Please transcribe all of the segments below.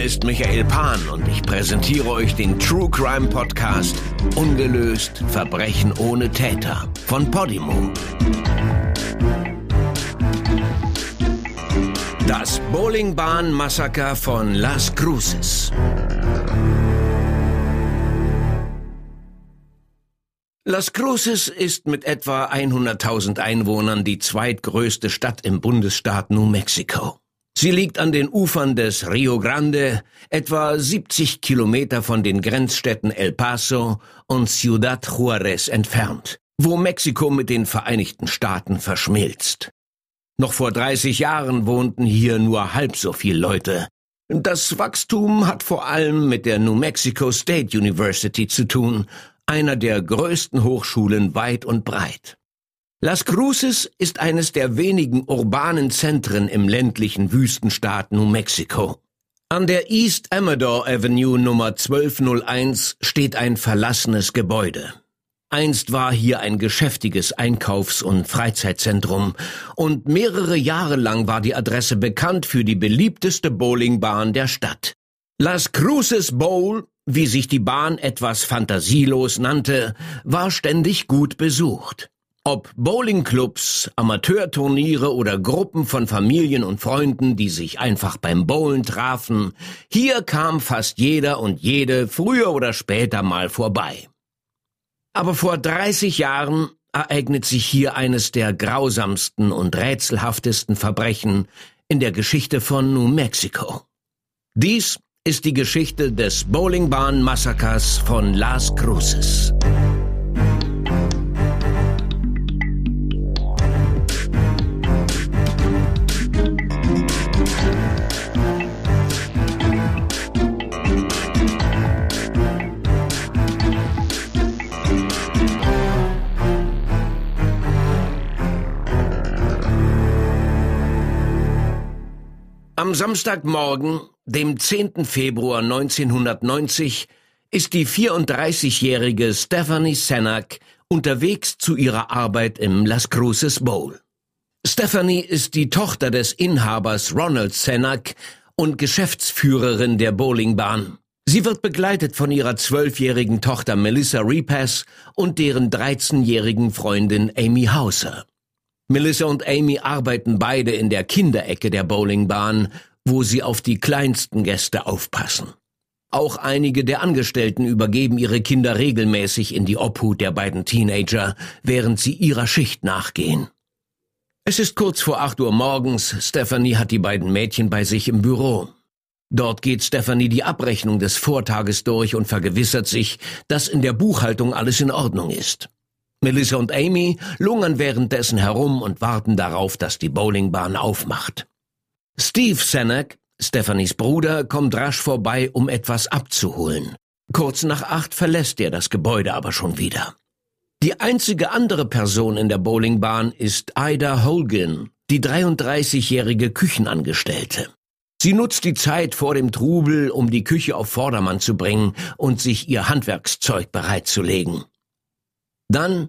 Hier ist Michael Pan und ich präsentiere euch den True Crime Podcast Ungelöst Verbrechen ohne Täter von Podimo. Das Bowlingbahn-Massaker von Las Cruces. Las Cruces ist mit etwa 100.000 Einwohnern die zweitgrößte Stadt im Bundesstaat New Mexico. Sie liegt an den Ufern des Rio Grande, etwa 70 Kilometer von den Grenzstädten El Paso und Ciudad Juarez entfernt, wo Mexiko mit den Vereinigten Staaten verschmilzt. Noch vor 30 Jahren wohnten hier nur halb so viele Leute. Das Wachstum hat vor allem mit der New Mexico State University zu tun, einer der größten Hochschulen weit und breit. Las Cruces ist eines der wenigen urbanen Zentren im ländlichen Wüstenstaat New Mexico. An der East Amador Avenue Nummer 1201 steht ein verlassenes Gebäude. Einst war hier ein geschäftiges Einkaufs- und Freizeitzentrum und mehrere Jahre lang war die Adresse bekannt für die beliebteste Bowlingbahn der Stadt. Las Cruces Bowl wie sich die Bahn etwas fantasielos nannte, war ständig gut besucht. Ob Bowlingclubs, Amateurturniere oder Gruppen von Familien und Freunden, die sich einfach beim Bowlen trafen, hier kam fast jeder und jede früher oder später mal vorbei. Aber vor 30 Jahren ereignet sich hier eines der grausamsten und rätselhaftesten Verbrechen in der Geschichte von New Mexico. Dies ist die Geschichte des Bowlingbahn-Massakers von Las Cruces. Am Samstagmorgen, dem 10. Februar 1990, ist die 34-jährige Stephanie Senak unterwegs zu ihrer Arbeit im Las Cruces Bowl. Stephanie ist die Tochter des Inhabers Ronald Senak und Geschäftsführerin der Bowlingbahn. Sie wird begleitet von ihrer zwölfjährigen Tochter Melissa Repass und deren 13-jährigen Freundin Amy Hauser. Melissa und Amy arbeiten beide in der Kinderecke der Bowlingbahn, wo sie auf die kleinsten Gäste aufpassen. Auch einige der Angestellten übergeben ihre Kinder regelmäßig in die Obhut der beiden Teenager, während sie ihrer Schicht nachgehen. Es ist kurz vor acht Uhr morgens, Stephanie hat die beiden Mädchen bei sich im Büro. Dort geht Stephanie die Abrechnung des Vortages durch und vergewissert sich, dass in der Buchhaltung alles in Ordnung ist. Melissa und Amy lungern währenddessen herum und warten darauf, dass die Bowlingbahn aufmacht. Steve Senek, Stephanies Bruder, kommt rasch vorbei, um etwas abzuholen. Kurz nach acht verlässt er das Gebäude aber schon wieder. Die einzige andere Person in der Bowlingbahn ist Ida Holgan, die 33-jährige Küchenangestellte. Sie nutzt die Zeit vor dem Trubel, um die Küche auf Vordermann zu bringen und sich ihr Handwerkszeug bereitzulegen. Dann,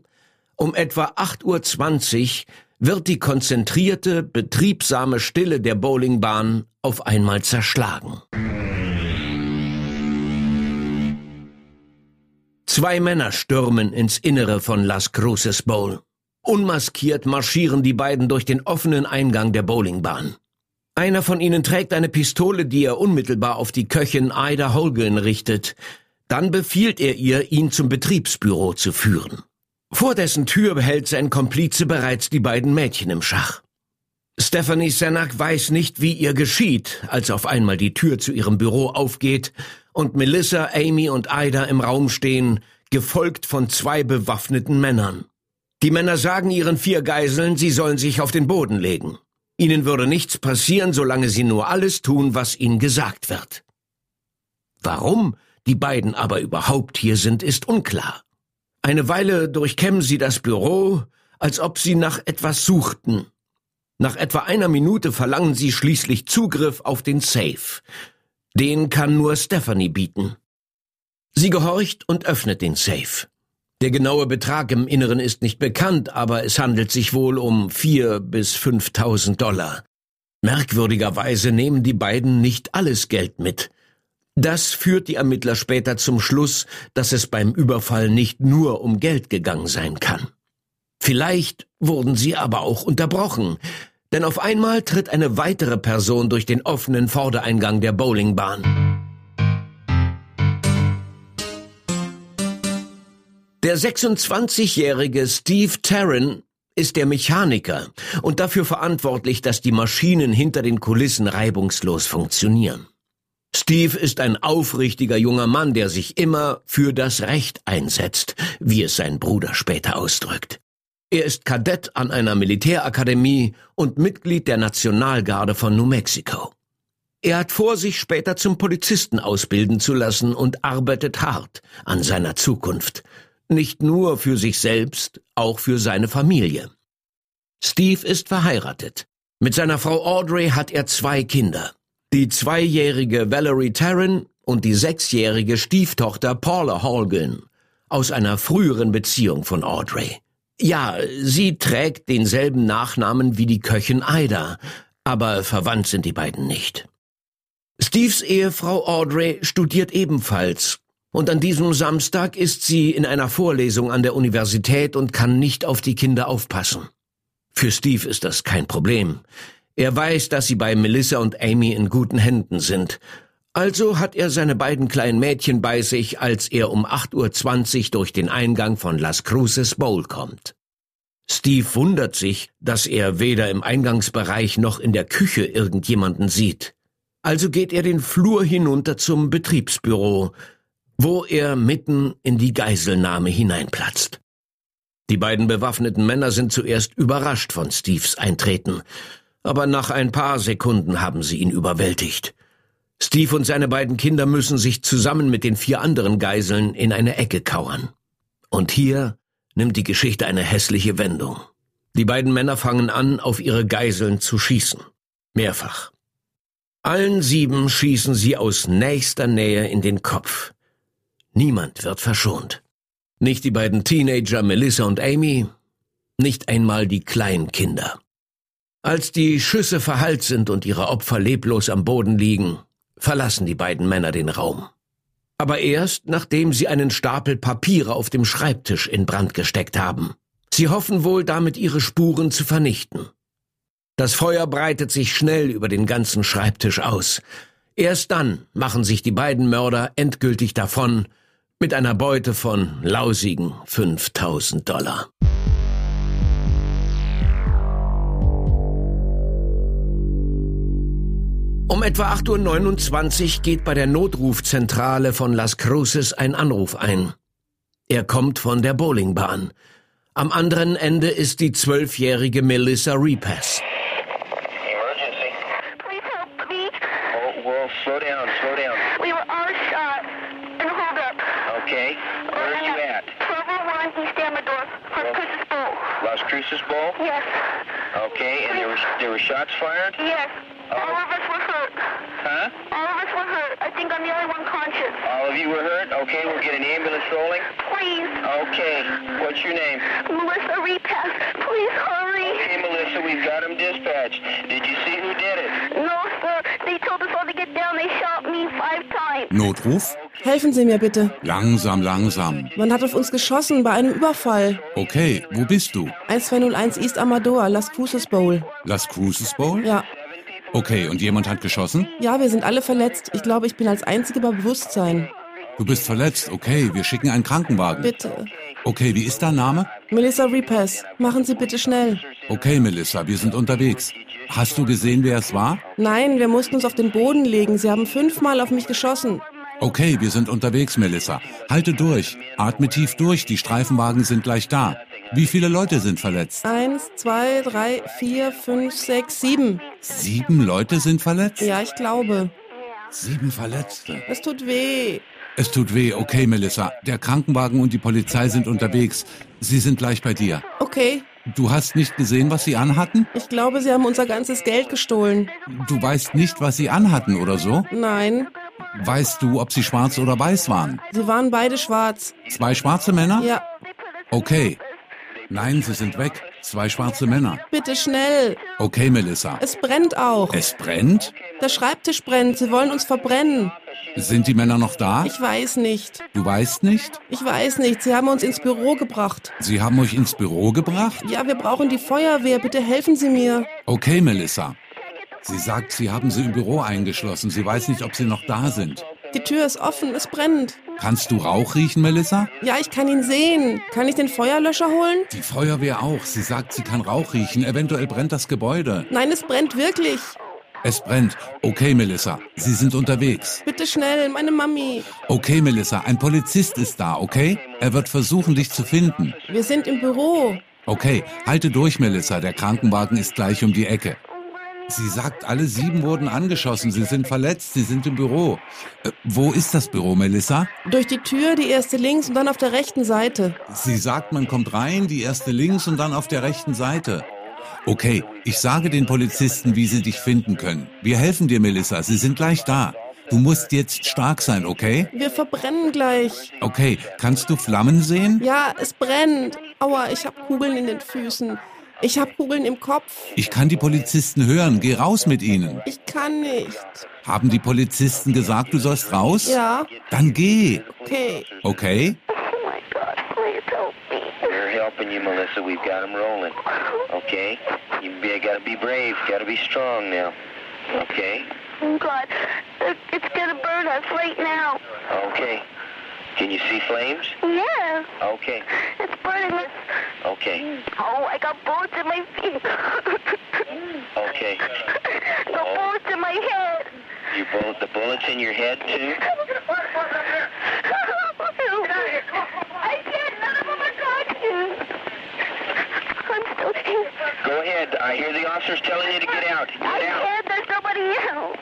um etwa 8.20 Uhr, wird die konzentrierte, betriebsame Stille der Bowlingbahn auf einmal zerschlagen. Zwei Männer stürmen ins Innere von Las Cruces Bowl. Unmaskiert marschieren die beiden durch den offenen Eingang der Bowlingbahn. Einer von ihnen trägt eine Pistole, die er unmittelbar auf die Köchin Ida Holgen richtet. Dann befiehlt er ihr, ihn zum Betriebsbüro zu führen. Vor dessen Tür behält sein Komplize bereits die beiden Mädchen im Schach. Stephanie Senak weiß nicht, wie ihr geschieht, als auf einmal die Tür zu ihrem Büro aufgeht und Melissa, Amy und Ida im Raum stehen, gefolgt von zwei bewaffneten Männern. Die Männer sagen ihren vier Geiseln, sie sollen sich auf den Boden legen. Ihnen würde nichts passieren, solange sie nur alles tun, was ihnen gesagt wird. Warum die beiden aber überhaupt hier sind, ist unklar. Eine Weile durchkämmen sie das Büro, als ob sie nach etwas suchten. Nach etwa einer Minute verlangen sie schließlich Zugriff auf den Safe. Den kann nur Stephanie bieten. Sie gehorcht und öffnet den Safe. Der genaue Betrag im Inneren ist nicht bekannt, aber es handelt sich wohl um vier bis fünftausend Dollar. Merkwürdigerweise nehmen die beiden nicht alles Geld mit, Das führt die Ermittler später zum Schluss, dass es beim Überfall nicht nur um Geld gegangen sein kann. Vielleicht wurden sie aber auch unterbrochen, denn auf einmal tritt eine weitere Person durch den offenen Vordereingang der Bowlingbahn. Der 26-jährige Steve Tarrant ist der Mechaniker und dafür verantwortlich, dass die Maschinen hinter den Kulissen reibungslos funktionieren. Steve ist ein aufrichtiger junger Mann, der sich immer für das Recht einsetzt, wie es sein Bruder später ausdrückt. Er ist Kadett an einer Militärakademie und Mitglied der Nationalgarde von New Mexico. Er hat vor, sich später zum Polizisten ausbilden zu lassen und arbeitet hart an seiner Zukunft, nicht nur für sich selbst, auch für seine Familie. Steve ist verheiratet. Mit seiner Frau Audrey hat er zwei Kinder. Die zweijährige Valerie Tarrant und die sechsjährige Stieftochter Paula Holgen aus einer früheren Beziehung von Audrey. Ja, sie trägt denselben Nachnamen wie die Köchin Ida, aber verwandt sind die beiden nicht. Steves Ehefrau Audrey studiert ebenfalls und an diesem Samstag ist sie in einer Vorlesung an der Universität und kann nicht auf die Kinder aufpassen. Für Steve ist das kein Problem. Er weiß, dass sie bei Melissa und Amy in guten Händen sind. Also hat er seine beiden kleinen Mädchen bei sich, als er um 8.20 Uhr durch den Eingang von Las Cruces Bowl kommt. Steve wundert sich, dass er weder im Eingangsbereich noch in der Küche irgendjemanden sieht. Also geht er den Flur hinunter zum Betriebsbüro, wo er mitten in die Geiselnahme hineinplatzt. Die beiden bewaffneten Männer sind zuerst überrascht von Steves Eintreten, aber nach ein paar Sekunden haben sie ihn überwältigt. Steve und seine beiden Kinder müssen sich zusammen mit den vier anderen Geiseln in eine Ecke kauern. Und hier nimmt die Geschichte eine hässliche Wendung. Die beiden Männer fangen an, auf ihre Geiseln zu schießen. Mehrfach. Allen sieben schießen sie aus nächster Nähe in den Kopf. Niemand wird verschont. Nicht die beiden Teenager Melissa und Amy, nicht einmal die Kleinkinder. Als die Schüsse verhallt sind und ihre Opfer leblos am Boden liegen, verlassen die beiden Männer den Raum. Aber erst, nachdem sie einen Stapel Papiere auf dem Schreibtisch in Brand gesteckt haben. Sie hoffen wohl, damit ihre Spuren zu vernichten. Das Feuer breitet sich schnell über den ganzen Schreibtisch aus. Erst dann machen sich die beiden Mörder endgültig davon mit einer Beute von lausigen 5000 Dollar. Um etwa 8.29 Uhr geht bei der Notrufzentrale von Las Cruces ein Anruf ein. Er kommt von der Bowlingbahn. Am anderen Ende ist die zwölfjährige Melissa Repass. Las Cruces Bowl? Yes. Okay, and there were, there were shots fired? Yes. Oh. All of us were hurt. Huh? All of us were hurt. I think I'm the only one conscious. All of you were hurt? Okay, we'll get an ambulance rolling. Please. Okay. What's your name? Melissa Repass. Please hurry. Okay, Melissa, we've got him dispatched. Did you see who did it? No, sir. They told us all to get down. They shot me five times. Notruf? Helfen Sie mir bitte. Langsam, langsam. Man hat auf uns geschossen bei einem Überfall. Okay, wo bist du? 1201 East Amador, Las Cruces Bowl. Las Cruces Bowl? Ja. Okay, und jemand hat geschossen? Ja, wir sind alle verletzt. Ich glaube, ich bin als Einzige bei Bewusstsein. Du bist verletzt, okay, wir schicken einen Krankenwagen. Bitte. Okay, wie ist dein Name? Melissa Repass. Machen Sie bitte schnell. Okay, Melissa, wir sind unterwegs. Hast du gesehen, wer es war? Nein, wir mussten uns auf den Boden legen. Sie haben fünfmal auf mich geschossen. Okay, wir sind unterwegs, Melissa. Halte durch. Atme tief durch. Die Streifenwagen sind gleich da. Wie viele Leute sind verletzt? Eins, zwei, drei, vier, fünf, sechs, sieben. Sieben Leute sind verletzt? Ja, ich glaube. Sieben Verletzte. Es tut weh. Es tut weh. Okay, Melissa. Der Krankenwagen und die Polizei sind unterwegs. Sie sind gleich bei dir. Okay. Du hast nicht gesehen, was sie anhatten? Ich glaube, sie haben unser ganzes Geld gestohlen. Du weißt nicht, was sie anhatten oder so? Nein. Weißt du, ob sie schwarz oder weiß waren? Sie waren beide schwarz. Zwei schwarze Männer? Ja. Okay. Nein, sie sind weg. Zwei schwarze Männer. Bitte schnell. Okay, Melissa. Es brennt auch. Es brennt? Der Schreibtisch brennt. Sie wollen uns verbrennen. Sind die Männer noch da? Ich weiß nicht. Du weißt nicht? Ich weiß nicht. Sie haben uns ins Büro gebracht. Sie haben euch ins Büro gebracht? Ja, wir brauchen die Feuerwehr. Bitte helfen Sie mir. Okay, Melissa. Sie sagt, Sie haben sie im Büro eingeschlossen. Sie weiß nicht, ob sie noch da sind. Die Tür ist offen. Es brennt. Kannst du Rauch riechen, Melissa? Ja, ich kann ihn sehen. Kann ich den Feuerlöscher holen? Die Feuerwehr auch. Sie sagt, sie kann Rauch riechen. Eventuell brennt das Gebäude. Nein, es brennt wirklich. Es brennt. Okay, Melissa. Sie sind unterwegs. Bitte schnell, meine Mami. Okay, Melissa. Ein Polizist ist da, okay? Er wird versuchen, dich zu finden. Wir sind im Büro. Okay, halte durch, Melissa. Der Krankenwagen ist gleich um die Ecke. Sie sagt, alle sieben wurden angeschossen. Sie sind verletzt. Sie sind im Büro. Äh, wo ist das Büro, Melissa? Durch die Tür, die erste links und dann auf der rechten Seite. Sie sagt, man kommt rein, die erste links und dann auf der rechten Seite. Okay, ich sage den Polizisten, wie sie dich finden können. Wir helfen dir, Melissa. Sie sind gleich da. Du musst jetzt stark sein, okay? Wir verbrennen gleich. Okay, kannst du Flammen sehen? Ja, es brennt. Aua, ich habe Kugeln in den Füßen. Ich habe Kugeln im Kopf. Ich kann die Polizisten hören. Geh raus mit ihnen. Ich kann nicht. Haben die Polizisten gesagt, du sollst raus? Ja, Dann geh. okay. Okay? Oh my God, please help me. We're helping you, Melissa. We've got them rolling. Okay? You be, gotta be brave. Gotta be strong now. Okay? Oh God, it- it's gonna burn us right now. Okay. Can you see flames? Yeah, Okay. it's burning us. Okay. Oh, I got bullets in my feet. Okay. I got oh. bullets in my head. You bullet the bullets in your head too? I can't. None of them are talking. I'm still here. Go ahead. I hear the officers telling you to get out. I Get out. can't. There's nobody else.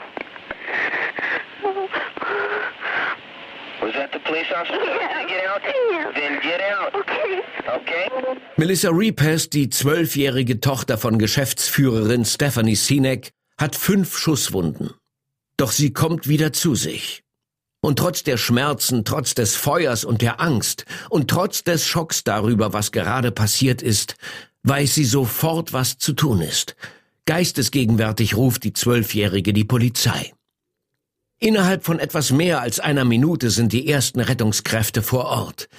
Police officer to get out? Yeah. Then get out. Okay. Okay? Melissa Repass, die zwölfjährige Tochter von Geschäftsführerin Stephanie Sinek, hat fünf Schusswunden. Doch sie kommt wieder zu sich. Und trotz der Schmerzen, trotz des Feuers und der Angst und trotz des Schocks darüber, was gerade passiert ist, weiß sie sofort, was zu tun ist. Geistesgegenwärtig ruft die Zwölfjährige die Polizei. Innerhalb von etwas mehr als einer Minute sind die ersten Rettungskräfte vor Ort.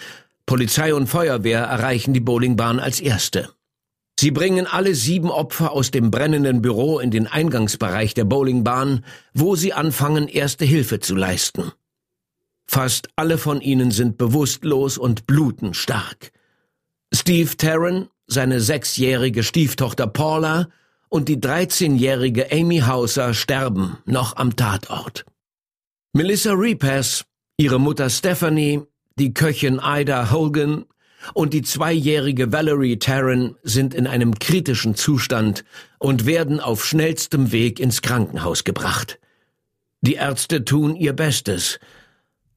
Polizei und Feuerwehr erreichen die Bowlingbahn als erste. Sie bringen alle sieben Opfer aus dem brennenden Büro in den Eingangsbereich der Bowlingbahn, wo sie anfangen, erste Hilfe zu leisten. Fast alle von ihnen sind bewusstlos und bluten stark. Steve Tarrant, seine sechsjährige Stieftochter Paula und die 13-jährige Amy Hauser sterben noch am Tatort. Melissa Repass, ihre Mutter Stephanie, die Köchin Ida Hogan und die zweijährige Valerie Tarrant sind in einem kritischen Zustand und werden auf schnellstem Weg ins Krankenhaus gebracht. Die Ärzte tun ihr Bestes,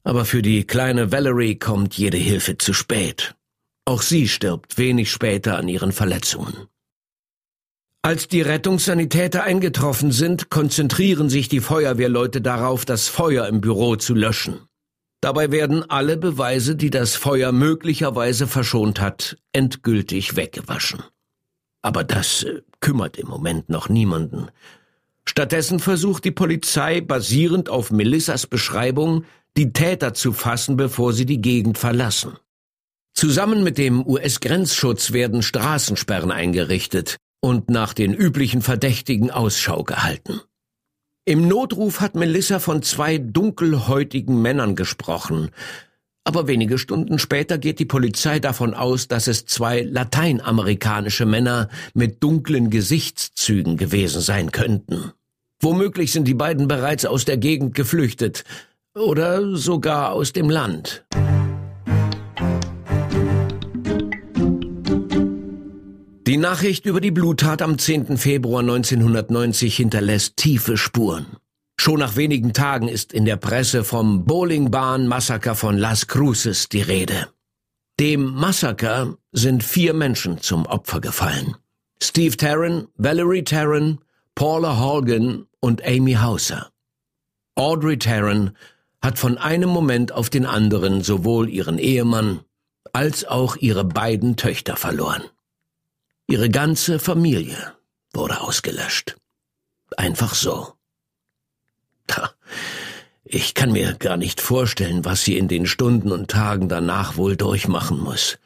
aber für die kleine Valerie kommt jede Hilfe zu spät. Auch sie stirbt wenig später an ihren Verletzungen. Als die Rettungssanitäter eingetroffen sind, konzentrieren sich die Feuerwehrleute darauf, das Feuer im Büro zu löschen. Dabei werden alle Beweise, die das Feuer möglicherweise verschont hat, endgültig weggewaschen. Aber das äh, kümmert im Moment noch niemanden. Stattdessen versucht die Polizei, basierend auf Melissas Beschreibung, die Täter zu fassen, bevor sie die Gegend verlassen. Zusammen mit dem US-Grenzschutz werden Straßensperren eingerichtet und nach den üblichen Verdächtigen Ausschau gehalten. Im Notruf hat Melissa von zwei dunkelhäutigen Männern gesprochen, aber wenige Stunden später geht die Polizei davon aus, dass es zwei lateinamerikanische Männer mit dunklen Gesichtszügen gewesen sein könnten. Womöglich sind die beiden bereits aus der Gegend geflüchtet oder sogar aus dem Land. Die Nachricht über die Bluttat am 10. Februar 1990 hinterlässt tiefe Spuren. Schon nach wenigen Tagen ist in der Presse vom Bowlingbahn-Massaker von Las Cruces die Rede. Dem Massaker sind vier Menschen zum Opfer gefallen. Steve Tarrant, Valerie Tarrant, Paula Horgan und Amy Hauser. Audrey Tarrant hat von einem Moment auf den anderen sowohl ihren Ehemann als auch ihre beiden Töchter verloren. Ihre ganze Familie wurde ausgelöscht. Einfach so. Ich kann mir gar nicht vorstellen, was sie in den Stunden und Tagen danach wohl durchmachen muss.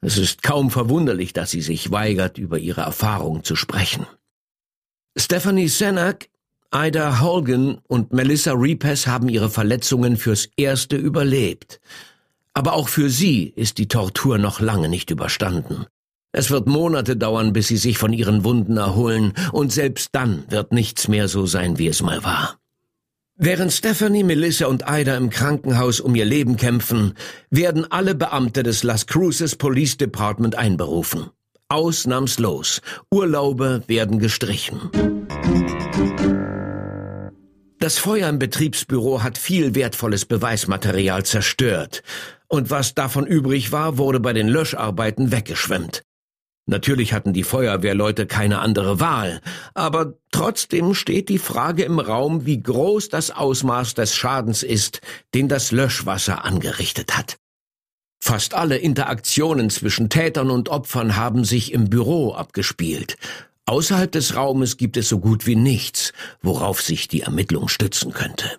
Es ist kaum verwunderlich, dass sie sich weigert, über ihre Erfahrung zu sprechen. Stephanie Senak, Ida Holgan und Melissa Repes haben ihre Verletzungen fürs Erste überlebt. Aber auch für sie ist die Tortur noch lange nicht überstanden. Es wird Monate dauern, bis sie sich von ihren Wunden erholen, und selbst dann wird nichts mehr so sein, wie es mal war. Während Stephanie, Melissa und Ida im Krankenhaus um ihr Leben kämpfen, werden alle Beamte des Las Cruces Police Department einberufen. Ausnahmslos. Urlaube werden gestrichen. Das Feuer im Betriebsbüro hat viel wertvolles Beweismaterial zerstört, und was davon übrig war, wurde bei den Löscharbeiten weggeschwemmt. Natürlich hatten die Feuerwehrleute keine andere Wahl, aber trotzdem steht die Frage im Raum, wie groß das Ausmaß des Schadens ist, den das Löschwasser angerichtet hat. Fast alle Interaktionen zwischen Tätern und Opfern haben sich im Büro abgespielt. Außerhalb des Raumes gibt es so gut wie nichts, worauf sich die Ermittlung stützen könnte.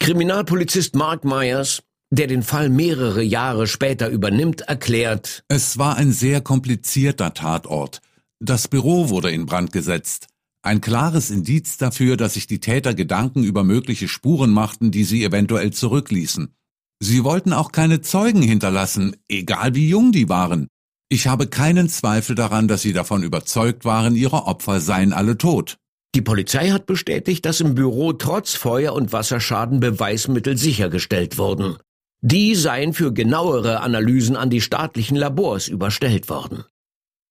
Kriminalpolizist Mark Myers der den Fall mehrere Jahre später übernimmt, erklärt, es war ein sehr komplizierter Tatort. Das Büro wurde in Brand gesetzt. Ein klares Indiz dafür, dass sich die Täter Gedanken über mögliche Spuren machten, die sie eventuell zurückließen. Sie wollten auch keine Zeugen hinterlassen, egal wie jung die waren. Ich habe keinen Zweifel daran, dass sie davon überzeugt waren, ihre Opfer seien alle tot. Die Polizei hat bestätigt, dass im Büro trotz Feuer- und Wasserschaden Beweismittel sichergestellt wurden. Die seien für genauere Analysen an die staatlichen Labors überstellt worden.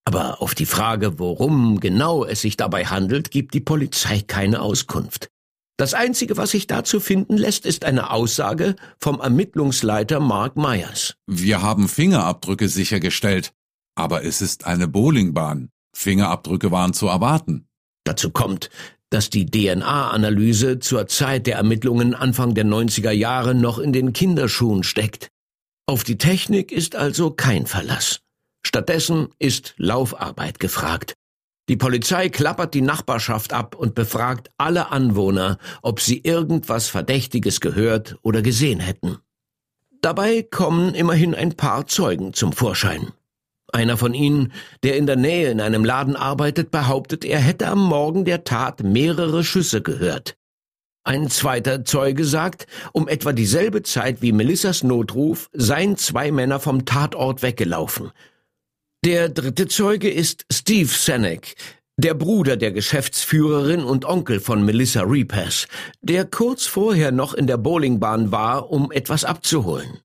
Aber auf die Frage, worum genau es sich dabei handelt, gibt die Polizei keine Auskunft. Das Einzige, was sich dazu finden lässt, ist eine Aussage vom Ermittlungsleiter Mark Myers. Wir haben Fingerabdrücke sichergestellt, aber es ist eine Bowlingbahn. Fingerabdrücke waren zu erwarten. Dazu kommt, dass die DNA-Analyse zur Zeit der Ermittlungen Anfang der 90er Jahre noch in den Kinderschuhen steckt. Auf die Technik ist also kein Verlass. Stattdessen ist Laufarbeit gefragt. Die Polizei klappert die Nachbarschaft ab und befragt alle Anwohner, ob sie irgendwas Verdächtiges gehört oder gesehen hätten. Dabei kommen immerhin ein paar Zeugen zum Vorschein. Einer von ihnen, der in der Nähe in einem Laden arbeitet, behauptet, er hätte am Morgen der Tat mehrere Schüsse gehört. Ein zweiter Zeuge sagt, um etwa dieselbe Zeit wie Melissas Notruf seien zwei Männer vom Tatort weggelaufen. Der dritte Zeuge ist Steve Senek, der Bruder der Geschäftsführerin und Onkel von Melissa Repass, der kurz vorher noch in der Bowlingbahn war, um etwas abzuholen.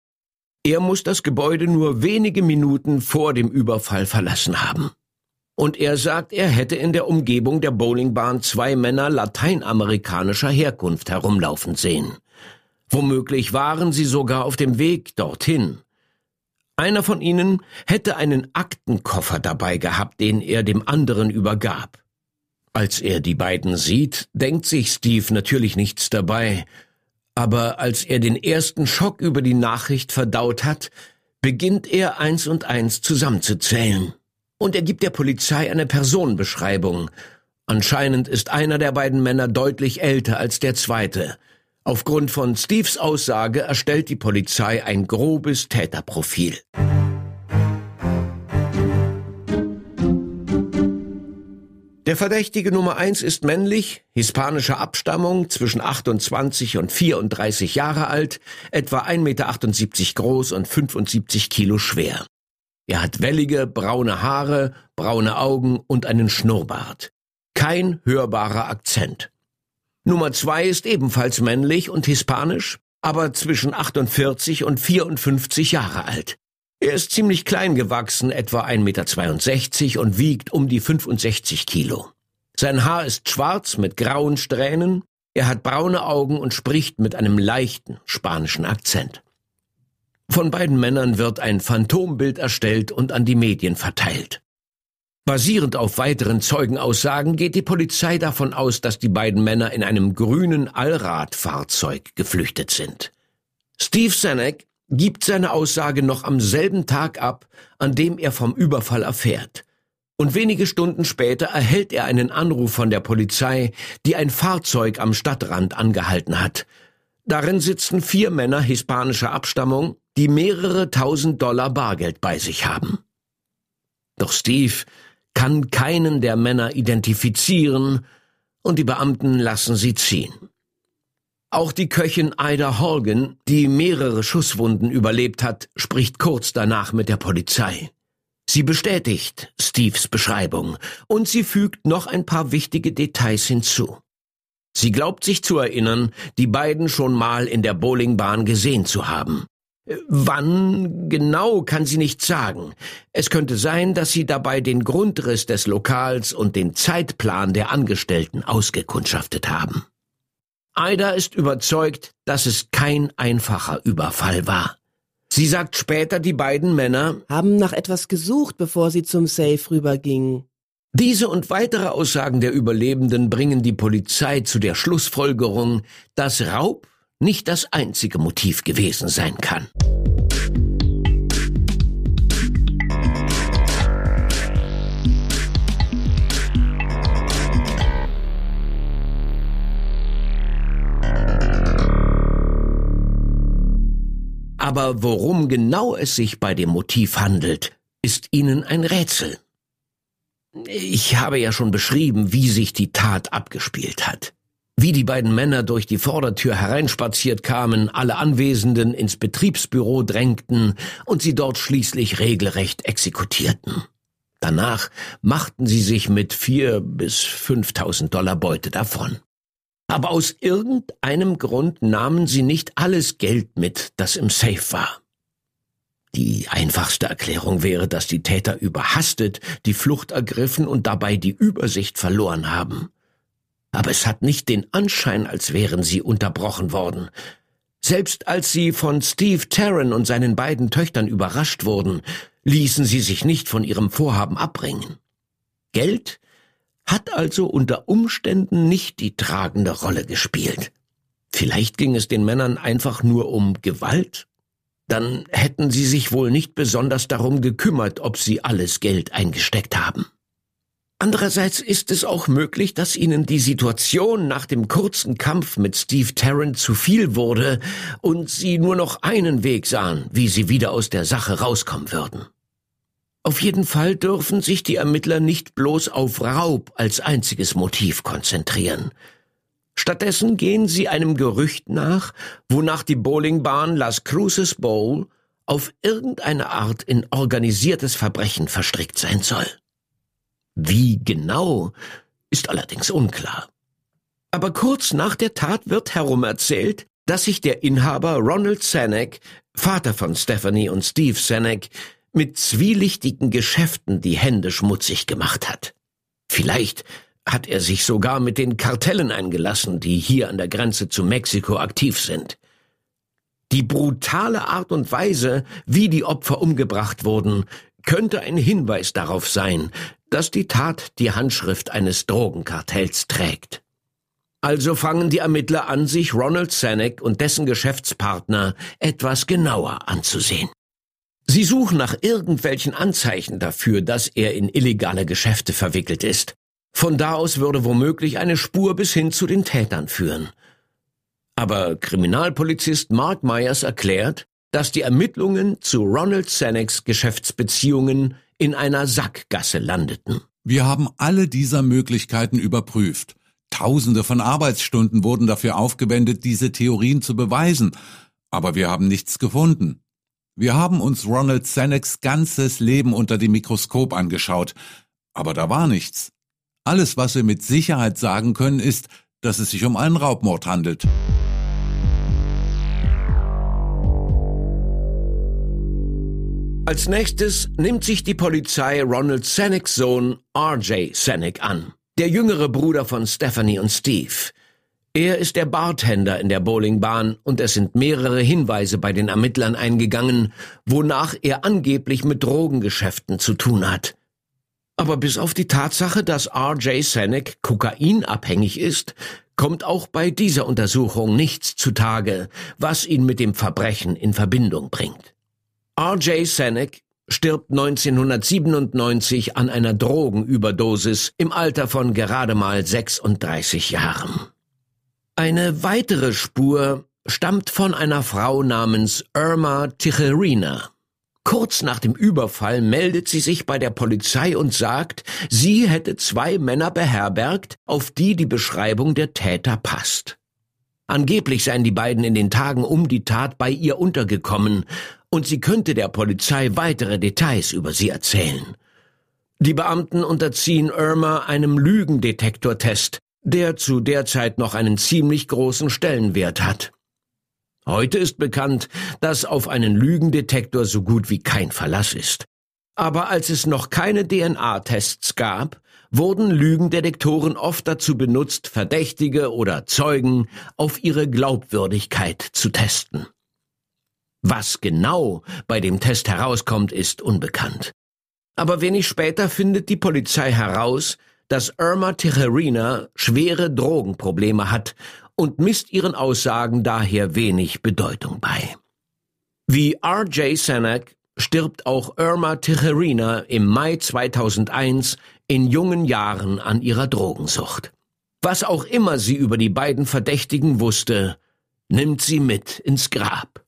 Er muss das Gebäude nur wenige Minuten vor dem Überfall verlassen haben. Und er sagt, er hätte in der Umgebung der Bowlingbahn zwei Männer lateinamerikanischer Herkunft herumlaufen sehen. Womöglich waren sie sogar auf dem Weg dorthin. Einer von ihnen hätte einen Aktenkoffer dabei gehabt, den er dem anderen übergab. Als er die beiden sieht, denkt sich Steve natürlich nichts dabei aber als er den ersten Schock über die Nachricht verdaut hat, beginnt er eins und eins zusammenzuzählen. Und er gibt der Polizei eine Personenbeschreibung. Anscheinend ist einer der beiden Männer deutlich älter als der zweite. Aufgrund von Steves Aussage erstellt die Polizei ein grobes Täterprofil. Der Verdächtige Nummer eins ist männlich, hispanischer Abstammung, zwischen 28 und 34 Jahre alt, etwa 1,78 Meter groß und 75 Kilo schwer. Er hat wellige, braune Haare, braune Augen und einen Schnurrbart. Kein hörbarer Akzent. Nummer zwei ist ebenfalls männlich und hispanisch, aber zwischen 48 und 54 Jahre alt. Er ist ziemlich klein gewachsen, etwa 1,62 Meter und wiegt um die 65 Kilo. Sein Haar ist schwarz mit grauen Strähnen, er hat braune Augen und spricht mit einem leichten spanischen Akzent. Von beiden Männern wird ein Phantombild erstellt und an die Medien verteilt. Basierend auf weiteren Zeugenaussagen geht die Polizei davon aus, dass die beiden Männer in einem grünen Allradfahrzeug geflüchtet sind. Steve Senek gibt seine Aussage noch am selben Tag ab, an dem er vom Überfall erfährt. Und wenige Stunden später erhält er einen Anruf von der Polizei, die ein Fahrzeug am Stadtrand angehalten hat. Darin sitzen vier Männer hispanischer Abstammung, die mehrere tausend Dollar Bargeld bei sich haben. Doch Steve kann keinen der Männer identifizieren und die Beamten lassen sie ziehen. Auch die Köchin Ida Horgan, die mehrere Schusswunden überlebt hat, spricht kurz danach mit der Polizei. Sie bestätigt Steves Beschreibung und sie fügt noch ein paar wichtige Details hinzu. Sie glaubt sich zu erinnern, die beiden schon mal in der Bowlingbahn gesehen zu haben. Wann genau kann sie nicht sagen. Es könnte sein, dass sie dabei den Grundriss des Lokals und den Zeitplan der Angestellten ausgekundschaftet haben. Ida ist überzeugt, dass es kein einfacher Überfall war. Sie sagt später, die beiden Männer haben nach etwas gesucht, bevor sie zum Safe rübergingen. Diese und weitere Aussagen der Überlebenden bringen die Polizei zu der Schlussfolgerung, dass Raub nicht das einzige Motiv gewesen sein kann. Aber worum genau es sich bei dem Motiv handelt, ist ihnen ein Rätsel. Ich habe ja schon beschrieben, wie sich die Tat abgespielt hat. Wie die beiden Männer durch die Vordertür hereinspaziert kamen, alle Anwesenden ins Betriebsbüro drängten und sie dort schließlich regelrecht exekutierten. Danach machten sie sich mit vier bis fünftausend Dollar Beute davon. Aber aus irgendeinem Grund nahmen sie nicht alles Geld mit, das im Safe war. Die einfachste Erklärung wäre, dass die Täter überhastet die Flucht ergriffen und dabei die Übersicht verloren haben. Aber es hat nicht den Anschein, als wären sie unterbrochen worden. Selbst als sie von Steve Tarrant und seinen beiden Töchtern überrascht wurden, ließen sie sich nicht von ihrem Vorhaben abbringen. Geld hat also unter Umständen nicht die tragende Rolle gespielt. Vielleicht ging es den Männern einfach nur um Gewalt? Dann hätten sie sich wohl nicht besonders darum gekümmert, ob sie alles Geld eingesteckt haben. Andererseits ist es auch möglich, dass ihnen die Situation nach dem kurzen Kampf mit Steve Tarrant zu viel wurde und sie nur noch einen Weg sahen, wie sie wieder aus der Sache rauskommen würden. Auf jeden Fall dürfen sich die Ermittler nicht bloß auf Raub als einziges Motiv konzentrieren. Stattdessen gehen sie einem Gerücht nach, wonach die Bowlingbahn Las Cruces Bowl auf irgendeine Art in organisiertes Verbrechen verstrickt sein soll. Wie genau, ist allerdings unklar. Aber kurz nach der Tat wird herum erzählt, dass sich der Inhaber Ronald Senek, Vater von Stephanie und Steve Senek, mit zwielichtigen Geschäften die Hände schmutzig gemacht hat. Vielleicht hat er sich sogar mit den Kartellen eingelassen, die hier an der Grenze zu Mexiko aktiv sind. Die brutale Art und Weise, wie die Opfer umgebracht wurden, könnte ein Hinweis darauf sein, dass die Tat die Handschrift eines Drogenkartells trägt. Also fangen die Ermittler an, sich Ronald Senek und dessen Geschäftspartner etwas genauer anzusehen. Sie suchen nach irgendwelchen Anzeichen dafür, dass er in illegale Geschäfte verwickelt ist. Von da aus würde womöglich eine Spur bis hin zu den Tätern führen. Aber Kriminalpolizist Mark Myers erklärt, dass die Ermittlungen zu Ronald Seneks Geschäftsbeziehungen in einer Sackgasse landeten. Wir haben alle dieser Möglichkeiten überprüft. Tausende von Arbeitsstunden wurden dafür aufgewendet, diese Theorien zu beweisen, aber wir haben nichts gefunden. Wir haben uns Ronald Seneks ganzes Leben unter dem Mikroskop angeschaut, aber da war nichts. Alles, was wir mit Sicherheit sagen können, ist, dass es sich um einen Raubmord handelt. Als nächstes nimmt sich die Polizei Ronald Senecks Sohn RJ Senec an, der jüngere Bruder von Stephanie und Steve. Er ist der Bartender in der Bowlingbahn und es sind mehrere Hinweise bei den Ermittlern eingegangen, wonach er angeblich mit Drogengeschäften zu tun hat. Aber bis auf die Tatsache, dass RJ Senec kokainabhängig ist, kommt auch bei dieser Untersuchung nichts zutage, was ihn mit dem Verbrechen in Verbindung bringt. R.J. Senek stirbt 1997 an einer Drogenüberdosis im Alter von gerade mal 36 Jahren. Eine weitere Spur stammt von einer Frau namens Irma Ticherina. Kurz nach dem Überfall meldet sie sich bei der Polizei und sagt, sie hätte zwei Männer beherbergt, auf die die Beschreibung der Täter passt. Angeblich seien die beiden in den Tagen um die Tat bei ihr untergekommen, und sie könnte der Polizei weitere Details über sie erzählen. Die Beamten unterziehen Irma einem Lügendetektortest, der zu der Zeit noch einen ziemlich großen Stellenwert hat. Heute ist bekannt, dass auf einen Lügendetektor so gut wie kein Verlass ist. Aber als es noch keine DNA-Tests gab, wurden Lügendetektoren oft dazu benutzt, Verdächtige oder Zeugen auf ihre Glaubwürdigkeit zu testen. Was genau bei dem Test herauskommt, ist unbekannt. Aber wenig später findet die Polizei heraus, dass Irma Tijerina schwere Drogenprobleme hat und misst ihren Aussagen daher wenig Bedeutung bei. Wie R.J. Sanak stirbt auch Irma Tijerina im Mai 2001 in jungen Jahren an ihrer Drogensucht. Was auch immer sie über die beiden Verdächtigen wusste, nimmt sie mit ins Grab.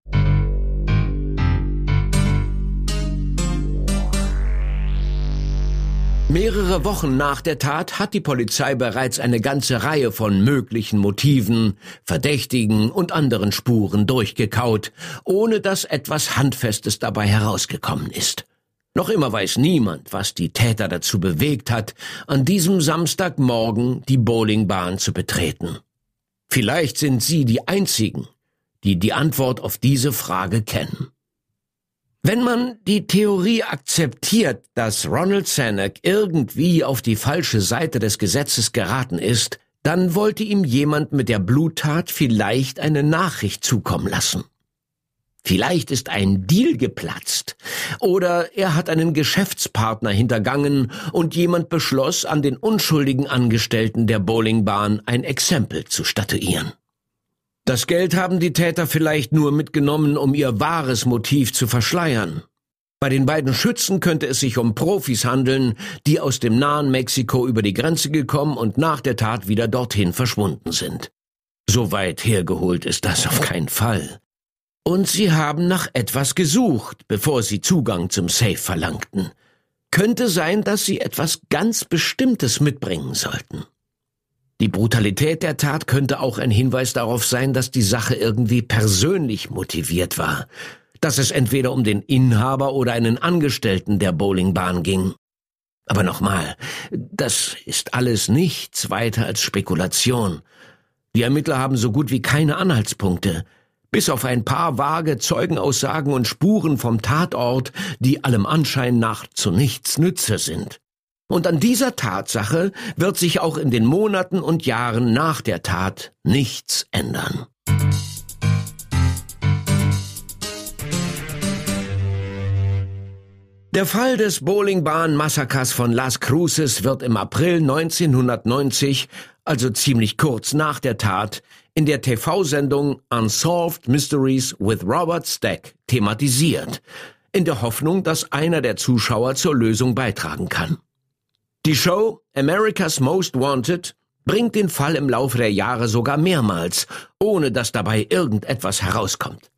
Mehrere Wochen nach der Tat hat die Polizei bereits eine ganze Reihe von möglichen Motiven, Verdächtigen und anderen Spuren durchgekaut, ohne dass etwas Handfestes dabei herausgekommen ist. Noch immer weiß niemand, was die Täter dazu bewegt hat, an diesem Samstagmorgen die Bowlingbahn zu betreten. Vielleicht sind sie die einzigen, die die Antwort auf diese Frage kennen. Wenn man die Theorie akzeptiert, dass Ronald Sanek irgendwie auf die falsche Seite des Gesetzes geraten ist, dann wollte ihm jemand mit der Bluttat vielleicht eine Nachricht zukommen lassen. Vielleicht ist ein Deal geplatzt oder er hat einen Geschäftspartner hintergangen und jemand beschloss, an den unschuldigen Angestellten der Bowlingbahn ein Exempel zu statuieren. Das Geld haben die Täter vielleicht nur mitgenommen, um ihr wahres Motiv zu verschleiern. Bei den beiden Schützen könnte es sich um Profis handeln, die aus dem nahen Mexiko über die Grenze gekommen und nach der Tat wieder dorthin verschwunden sind. So weit hergeholt ist das auf keinen Fall. Und sie haben nach etwas gesucht, bevor sie Zugang zum Safe verlangten. Könnte sein, dass sie etwas ganz Bestimmtes mitbringen sollten. Die Brutalität der Tat könnte auch ein Hinweis darauf sein, dass die Sache irgendwie persönlich motiviert war, dass es entweder um den Inhaber oder einen Angestellten der Bowlingbahn ging. Aber nochmal, das ist alles nichts weiter als Spekulation. Die Ermittler haben so gut wie keine Anhaltspunkte, bis auf ein paar vage Zeugenaussagen und Spuren vom Tatort, die allem Anschein nach zu nichts nütze sind. Und an dieser Tatsache wird sich auch in den Monaten und Jahren nach der Tat nichts ändern. Der Fall des Bowlingbahn-Massakers von Las Cruces wird im April 1990, also ziemlich kurz nach der Tat, in der TV-Sendung Unsolved Mysteries with Robert Stack thematisiert, in der Hoffnung, dass einer der Zuschauer zur Lösung beitragen kann. Die Show America's Most Wanted bringt den Fall im Laufe der Jahre sogar mehrmals, ohne dass dabei irgendetwas herauskommt.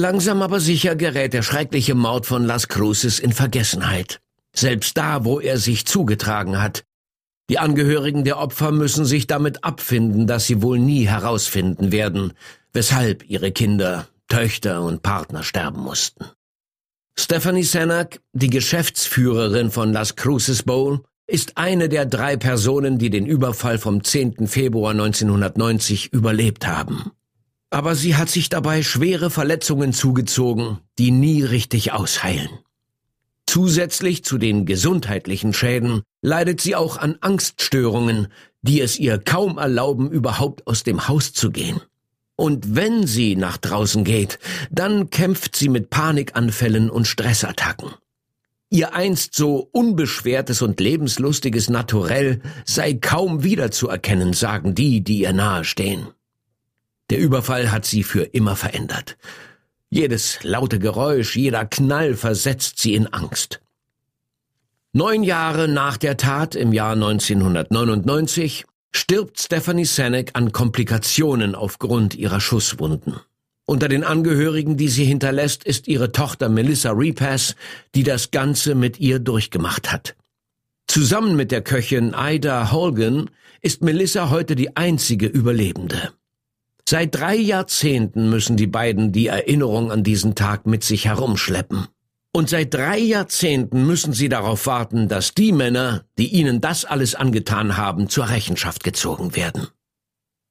Langsam aber sicher gerät der schreckliche Mord von Las Cruces in Vergessenheit. Selbst da, wo er sich zugetragen hat. Die Angehörigen der Opfer müssen sich damit abfinden, dass sie wohl nie herausfinden werden, weshalb ihre Kinder, Töchter und Partner sterben mussten. Stephanie Senak, die Geschäftsführerin von Las Cruces Bowl, ist eine der drei Personen, die den Überfall vom 10. Februar 1990 überlebt haben. Aber sie hat sich dabei schwere Verletzungen zugezogen, die nie richtig ausheilen. Zusätzlich zu den gesundheitlichen Schäden leidet sie auch an Angststörungen, die es ihr kaum erlauben, überhaupt aus dem Haus zu gehen. Und wenn sie nach draußen geht, dann kämpft sie mit Panikanfällen und Stressattacken. Ihr einst so unbeschwertes und lebenslustiges Naturell sei kaum wiederzuerkennen, sagen die, die ihr nahestehen. Der Überfall hat sie für immer verändert. Jedes laute Geräusch, jeder Knall versetzt sie in Angst. Neun Jahre nach der Tat im Jahr 1999 stirbt Stephanie Senek an Komplikationen aufgrund ihrer Schusswunden. Unter den Angehörigen, die sie hinterlässt, ist ihre Tochter Melissa Repass, die das Ganze mit ihr durchgemacht hat. Zusammen mit der Köchin Ida Holgan ist Melissa heute die einzige Überlebende. Seit drei Jahrzehnten müssen die beiden die Erinnerung an diesen Tag mit sich herumschleppen. Und seit drei Jahrzehnten müssen sie darauf warten, dass die Männer, die ihnen das alles angetan haben, zur Rechenschaft gezogen werden.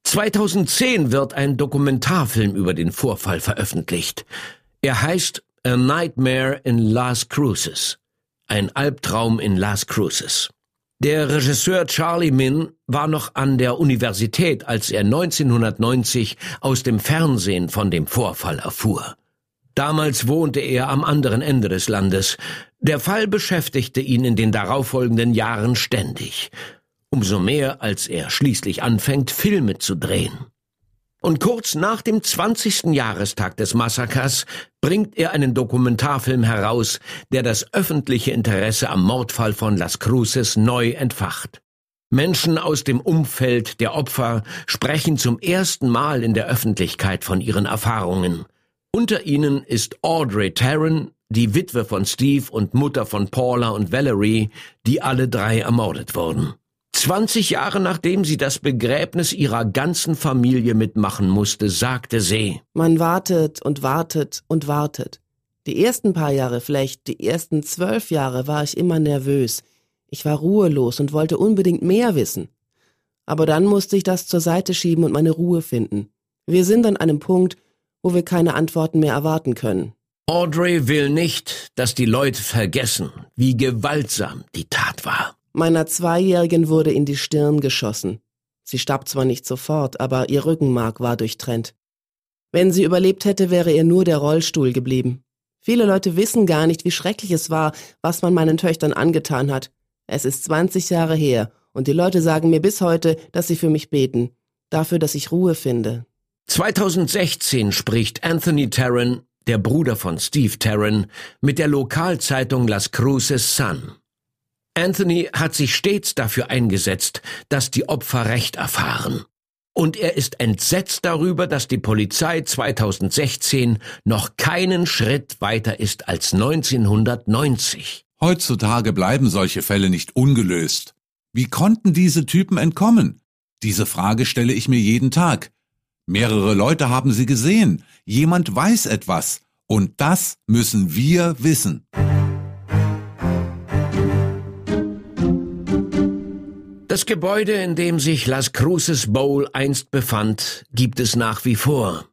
2010 wird ein Dokumentarfilm über den Vorfall veröffentlicht. Er heißt A Nightmare in Las Cruces. Ein Albtraum in Las Cruces. Der Regisseur Charlie Min war noch an der Universität, als er 1990 aus dem Fernsehen von dem Vorfall erfuhr. Damals wohnte er am anderen Ende des Landes. Der Fall beschäftigte ihn in den darauffolgenden Jahren ständig. Umso mehr, als er schließlich anfängt, Filme zu drehen. Und kurz nach dem 20. Jahrestag des Massakers bringt er einen Dokumentarfilm heraus, der das öffentliche Interesse am Mordfall von Las Cruces neu entfacht. Menschen aus dem Umfeld der Opfer sprechen zum ersten Mal in der Öffentlichkeit von ihren Erfahrungen. Unter ihnen ist Audrey Tarrant, die Witwe von Steve und Mutter von Paula und Valerie, die alle drei ermordet wurden. 20 Jahre nachdem sie das Begräbnis ihrer ganzen Familie mitmachen musste, sagte sie, Man wartet und wartet und wartet. Die ersten paar Jahre, vielleicht die ersten zwölf Jahre, war ich immer nervös. Ich war ruhelos und wollte unbedingt mehr wissen. Aber dann musste ich das zur Seite schieben und meine Ruhe finden. Wir sind an einem Punkt, wo wir keine Antworten mehr erwarten können. Audrey will nicht, dass die Leute vergessen, wie gewaltsam die Tat war. Meiner Zweijährigen wurde in die Stirn geschossen. Sie starb zwar nicht sofort, aber ihr Rückenmark war durchtrennt. Wenn sie überlebt hätte, wäre ihr nur der Rollstuhl geblieben. Viele Leute wissen gar nicht, wie schrecklich es war, was man meinen Töchtern angetan hat. Es ist 20 Jahre her und die Leute sagen mir bis heute, dass sie für mich beten, dafür, dass ich Ruhe finde. 2016 spricht Anthony Tarrant, der Bruder von Steve Tarrant, mit der Lokalzeitung Las Cruces Sun. Anthony hat sich stets dafür eingesetzt, dass die Opfer Recht erfahren. Und er ist entsetzt darüber, dass die Polizei 2016 noch keinen Schritt weiter ist als 1990. Heutzutage bleiben solche Fälle nicht ungelöst. Wie konnten diese Typen entkommen? Diese Frage stelle ich mir jeden Tag. Mehrere Leute haben sie gesehen. Jemand weiß etwas. Und das müssen wir wissen. Das Gebäude, in dem sich Las Cruces Bowl einst befand, gibt es nach wie vor.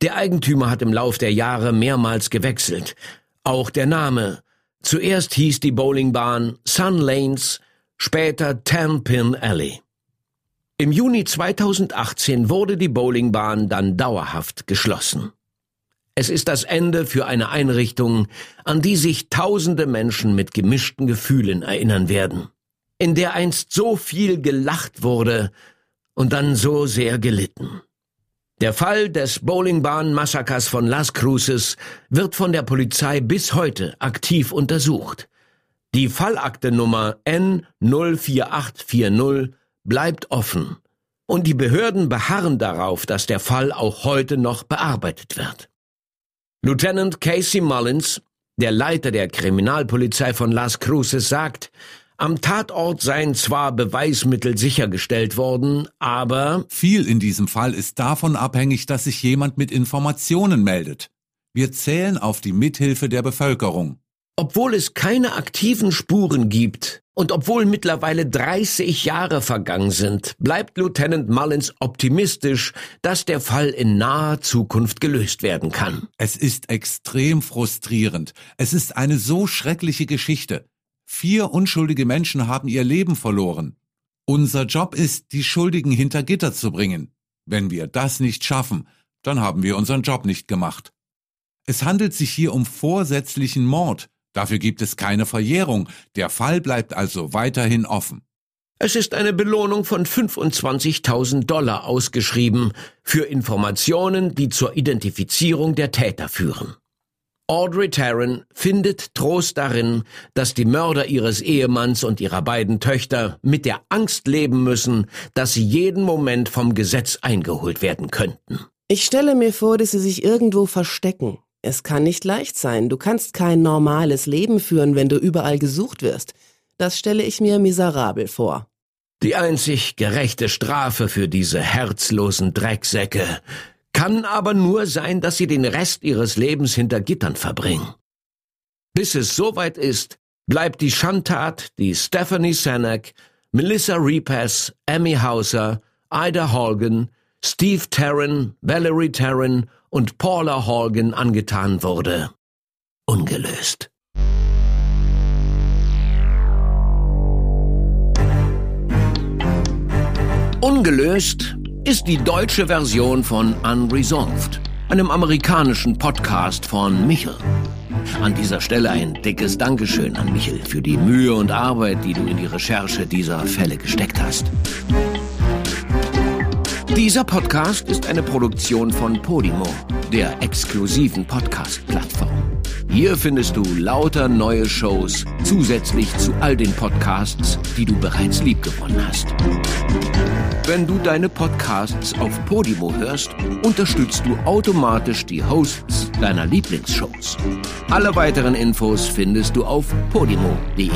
Der Eigentümer hat im Lauf der Jahre mehrmals gewechselt. Auch der Name. Zuerst hieß die Bowlingbahn Sun Lanes, später Tenpin Alley. Im Juni 2018 wurde die Bowlingbahn dann dauerhaft geschlossen. Es ist das Ende für eine Einrichtung, an die sich tausende Menschen mit gemischten Gefühlen erinnern werden in der einst so viel gelacht wurde und dann so sehr gelitten. Der Fall des Bowlingbahn-Massakers von Las Cruces wird von der Polizei bis heute aktiv untersucht. Die Fallakte Nummer N04840 bleibt offen und die Behörden beharren darauf, dass der Fall auch heute noch bearbeitet wird. Lieutenant Casey Mullins, der Leiter der Kriminalpolizei von Las Cruces, sagt, am Tatort seien zwar Beweismittel sichergestellt worden, aber viel in diesem Fall ist davon abhängig, dass sich jemand mit Informationen meldet. Wir zählen auf die Mithilfe der Bevölkerung. Obwohl es keine aktiven Spuren gibt und obwohl mittlerweile 30 Jahre vergangen sind, bleibt Lieutenant Mullins optimistisch, dass der Fall in naher Zukunft gelöst werden kann. Es ist extrem frustrierend. Es ist eine so schreckliche Geschichte. Vier unschuldige Menschen haben ihr Leben verloren. Unser Job ist, die Schuldigen hinter Gitter zu bringen. Wenn wir das nicht schaffen, dann haben wir unseren Job nicht gemacht. Es handelt sich hier um vorsätzlichen Mord. Dafür gibt es keine Verjährung. Der Fall bleibt also weiterhin offen. Es ist eine Belohnung von 25.000 Dollar ausgeschrieben für Informationen, die zur Identifizierung der Täter führen. Audrey Tarrant findet Trost darin, dass die Mörder ihres Ehemanns und ihrer beiden Töchter mit der Angst leben müssen, dass sie jeden Moment vom Gesetz eingeholt werden könnten. Ich stelle mir vor, dass sie sich irgendwo verstecken. Es kann nicht leicht sein. Du kannst kein normales Leben führen, wenn du überall gesucht wirst. Das stelle ich mir miserabel vor. Die einzig gerechte Strafe für diese herzlosen Drecksäcke kann aber nur sein, dass sie den Rest ihres Lebens hinter Gittern verbringen. Bis es soweit ist, bleibt die Schandtat, die Stephanie Sanak, Melissa Repass, Amy Hauser, Ida Horgan, Steve Terran, Valerie Terran und Paula Horgan angetan wurde, ungelöst. Ungelöst ist die deutsche Version von Unresolved, einem amerikanischen Podcast von Michel. An dieser Stelle ein dickes Dankeschön an Michel für die Mühe und Arbeit, die du in die Recherche dieser Fälle gesteckt hast. Dieser Podcast ist eine Produktion von Podimo, der exklusiven Podcast-Plattform. Hier findest du lauter neue Shows zusätzlich zu all den Podcasts, die du bereits liebgewonnen hast. Wenn du deine Podcasts auf Podimo hörst, unterstützt du automatisch die Hosts deiner Lieblingsshows. Alle weiteren Infos findest du auf podimo.de.